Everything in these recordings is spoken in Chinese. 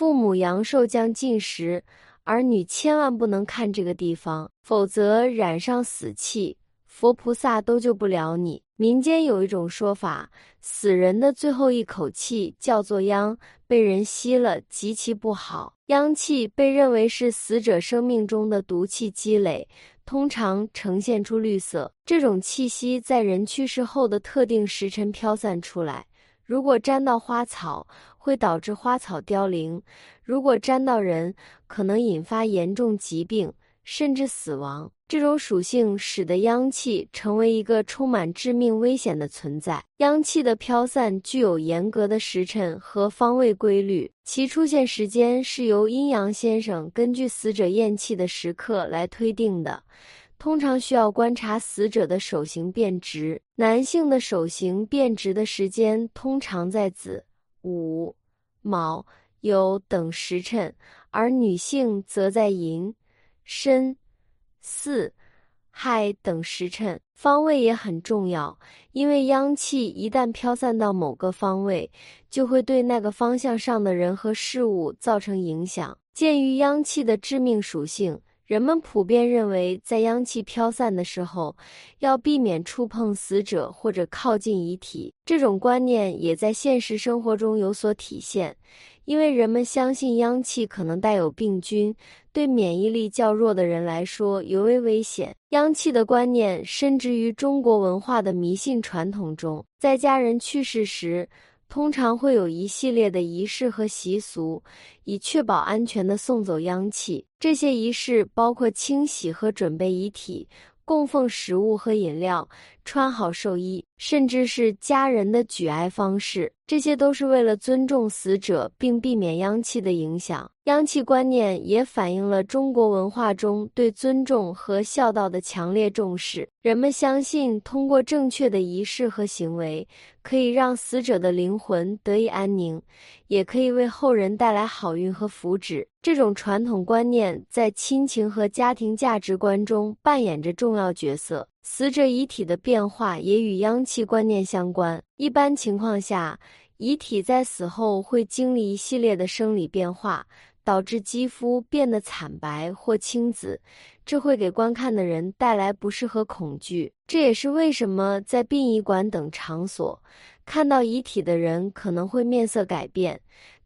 父母阳寿将尽时，儿女千万不能看这个地方，否则染上死气，佛菩萨都救不了你。民间有一种说法，死人的最后一口气叫做殃，被人吸了极其不好。殃气被认为是死者生命中的毒气积累，通常呈现出绿色。这种气息在人去世后的特定时辰飘散出来。如果沾到花草，会导致花草凋零；如果沾到人，可能引发严重疾病，甚至死亡。这种属性使得秧气成为一个充满致命危险的存在。秧气的飘散具有严格的时辰和方位规律，其出现时间是由阴阳先生根据死者咽气的时刻来推定的。通常需要观察死者的手型变直，男性的手型变直的时间通常在子、午、卯、酉等时辰，而女性则在寅、申、巳、亥等时辰。方位也很重要，因为阳气一旦飘散到某个方位，就会对那个方向上的人和事物造成影响。鉴于阳气的致命属性。人们普遍认为，在阳气飘散的时候，要避免触碰死者或者靠近遗体。这种观念也在现实生活中有所体现，因为人们相信阳气可能带有病菌，对免疫力较弱的人来说尤为危险。阳气的观念深植于中国文化的迷信传统中，在家人去世时。通常会有一系列的仪式和习俗，以确保安全的送走央气。这些仪式包括清洗和准备遗体。供奉食物和饮料，穿好寿衣，甚至是家人的举哀方式，这些都是为了尊重死者并避免央气的影响。央气观念也反映了中国文化中对尊重和孝道的强烈重视。人们相信，通过正确的仪式和行为，可以让死者的灵魂得以安宁，也可以为后人带来好运和福祉。这种传统观念在亲情和家庭价值观中扮演着重要角色。死者遗体的变化也与阳气观念相关。一般情况下，遗体在死后会经历一系列的生理变化，导致肌肤变得惨白或青紫，这会给观看的人带来不适和恐惧。这也是为什么在殡仪馆等场所看到遗体的人可能会面色改变。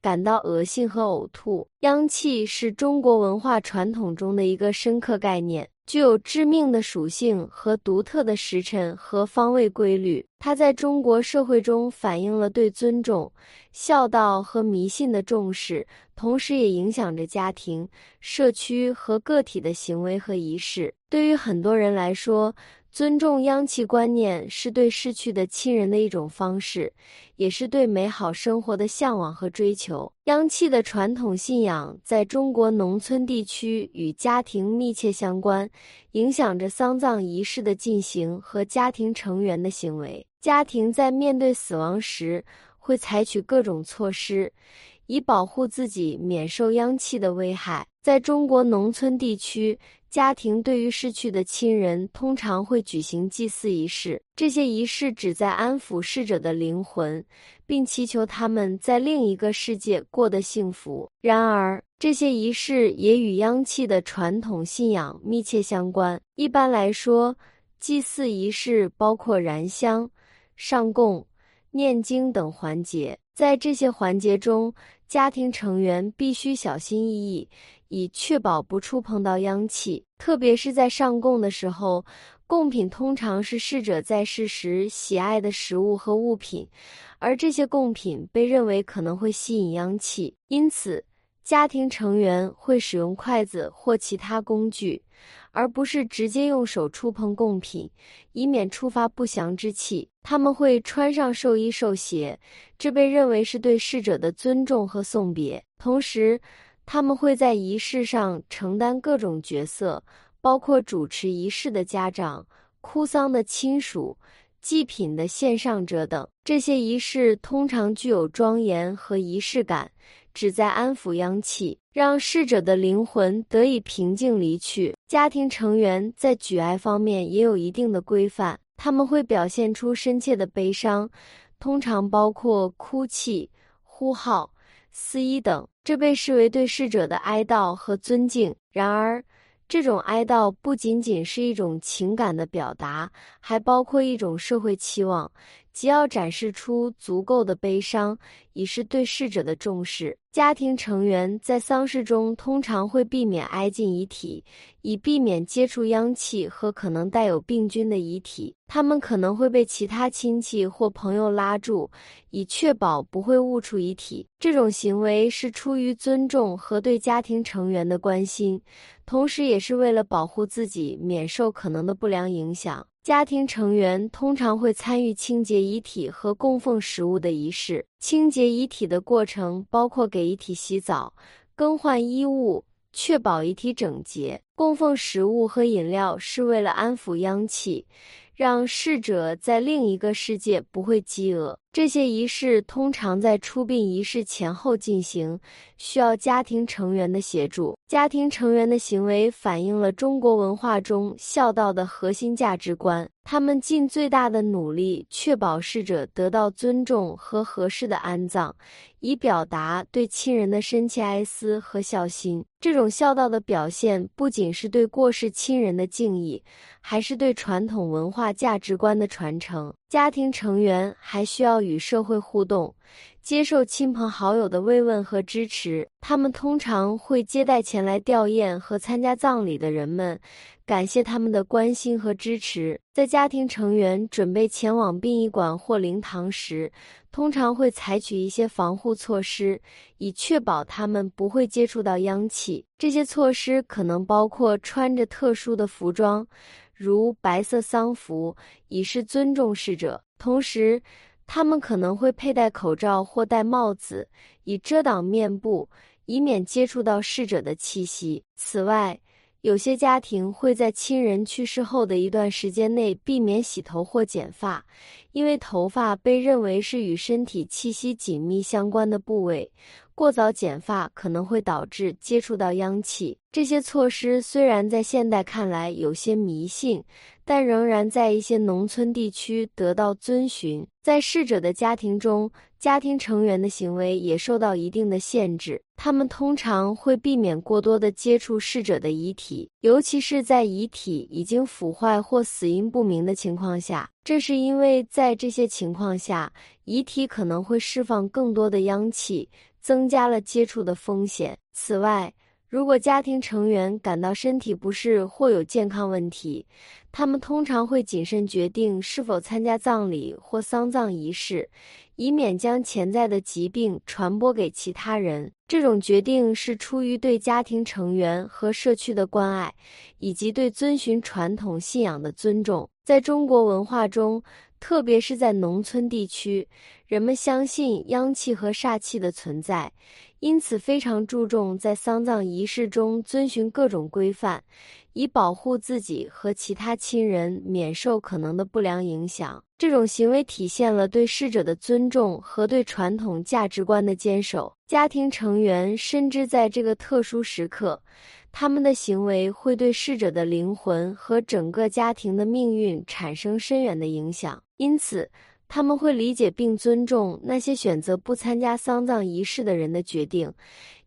感到恶心和呕吐。阳气是中国文化传统中的一个深刻概念，具有致命的属性和独特的时辰和方位规律。它在中国社会中反映了对尊重、孝道和迷信的重视，同时也影响着家庭、社区和个体的行为和仪式。对于很多人来说，尊重阳气观念是对逝去的亲人的一种方式，也是对美好生活的向往和追求。阳气的传统信仰在中国农村地区与家庭密切相关，影响着丧葬仪式的进行和家庭成员的行为。家庭在面对死亡时，会采取各种措施，以保护自己免受阳气的危害。在中国农村地区，家庭对于逝去的亲人通常会举行祭祀仪式，这些仪式旨在安抚逝者的灵魂，并祈求他们在另一个世界过得幸福。然而，这些仪式也与央气的传统信仰密切相关。一般来说，祭祀仪式包括燃香、上供、念经等环节。在这些环节中，家庭成员必须小心翼翼。以确保不触碰到阳气，特别是在上供的时候，贡品通常是逝者在世时喜爱的食物和物品，而这些贡品被认为可能会吸引阳气，因此家庭成员会使用筷子或其他工具，而不是直接用手触碰贡品，以免触发不祥之气。他们会穿上寿衣寿鞋，这被认为是对逝者的尊重和送别，同时。他们会在仪式上承担各种角色，包括主持仪式的家长、哭丧的亲属、祭品的献上者等。这些仪式通常具有庄严和仪式感，旨在安抚阳气，让逝者的灵魂得以平静离去。家庭成员在举哀方面也有一定的规范，他们会表现出深切的悲伤，通常包括哭泣、呼号。司仪等，这被视为对逝者的哀悼和尊敬。然而，这种哀悼不仅仅是一种情感的表达，还包括一种社会期望，即要展示出足够的悲伤，以示对逝者的重视。家庭成员在丧事中通常会避免挨近遗体，以避免接触阳气和可能带有病菌的遗体。他们可能会被其他亲戚或朋友拉住，以确保不会误触遗体。这种行为是出于尊重和对家庭成员的关心。同时，也是为了保护自己免受可能的不良影响。家庭成员通常会参与清洁遗体和供奉食物的仪式。清洁遗体的过程包括给遗体洗澡、更换衣物，确保遗体整洁。供奉食物和饮料是为了安抚阳气。让逝者在另一个世界不会饥饿。这些仪式通常在出殡仪式前后进行，需要家庭成员的协助。家庭成员的行为反映了中国文化中孝道的核心价值观。他们尽最大的努力确保逝者得到尊重和合适的安葬，以表达对亲人的深切哀思和孝心。这种孝道的表现不仅是对过世亲人的敬意，还是对传统文化价值观的传承。家庭成员还需要与社会互动。接受亲朋好友的慰问和支持，他们通常会接待前来吊唁和参加葬礼的人们，感谢他们的关心和支持。在家庭成员准备前往殡仪馆或灵堂时，通常会采取一些防护措施，以确保他们不会接触到央气。这些措施可能包括穿着特殊的服装，如白色丧服，以示尊重逝者，同时。他们可能会佩戴口罩或戴帽子，以遮挡面部，以免接触到逝者的气息。此外，有些家庭会在亲人去世后的一段时间内避免洗头或剪发，因为头发被认为是与身体气息紧密相关的部位。过早剪发可能会导致接触到阳气。这些措施虽然在现代看来有些迷信，但仍然在一些农村地区得到遵循。在逝者的家庭中，家庭成员的行为也受到一定的限制。他们通常会避免过多的接触逝者的遗体，尤其是在遗体已经腐坏或死因不明的情况下。这是因为在这些情况下，遗体可能会释放更多的阳气。增加了接触的风险。此外，如果家庭成员感到身体不适或有健康问题，他们通常会谨慎决定是否参加葬礼或丧葬仪式，以免将潜在的疾病传播给其他人。这种决定是出于对家庭成员和社区的关爱，以及对遵循传统信仰的尊重。在中国文化中，特别是在农村地区，人们相信阳气和煞气的存在，因此非常注重在丧葬仪式中遵循各种规范，以保护自己和其他亲人免受可能的不良影响。这种行为体现了对逝者的尊重和对传统价值观的坚守。家庭成员深知，在这个特殊时刻。他们的行为会对逝者的灵魂和整个家庭的命运产生深远的影响，因此他们会理解并尊重那些选择不参加丧葬仪式的人的决定。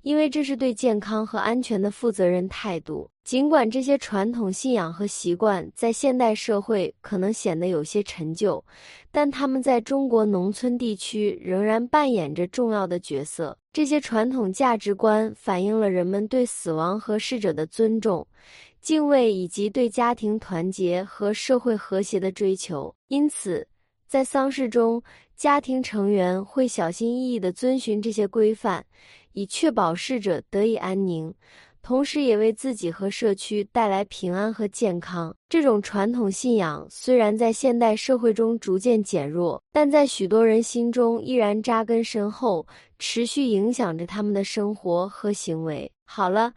因为这是对健康和安全的负责任态度。尽管这些传统信仰和习惯在现代社会可能显得有些陈旧，但他们在中国农村地区仍然扮演着重要的角色。这些传统价值观反映了人们对死亡和逝者的尊重、敬畏，以及对家庭团结和社会和谐的追求。因此，在丧事中，家庭成员会小心翼翼地遵循这些规范。以确保逝者得以安宁，同时也为自己和社区带来平安和健康。这种传统信仰虽然在现代社会中逐渐减弱，但在许多人心中依然扎根深厚，持续影响着他们的生活和行为。好了，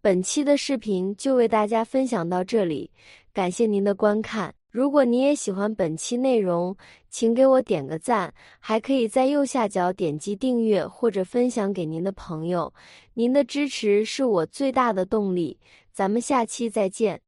本期的视频就为大家分享到这里，感谢您的观看。如果你也喜欢本期内容，请给我点个赞，还可以在右下角点击订阅或者分享给您的朋友。您的支持是我最大的动力。咱们下期再见。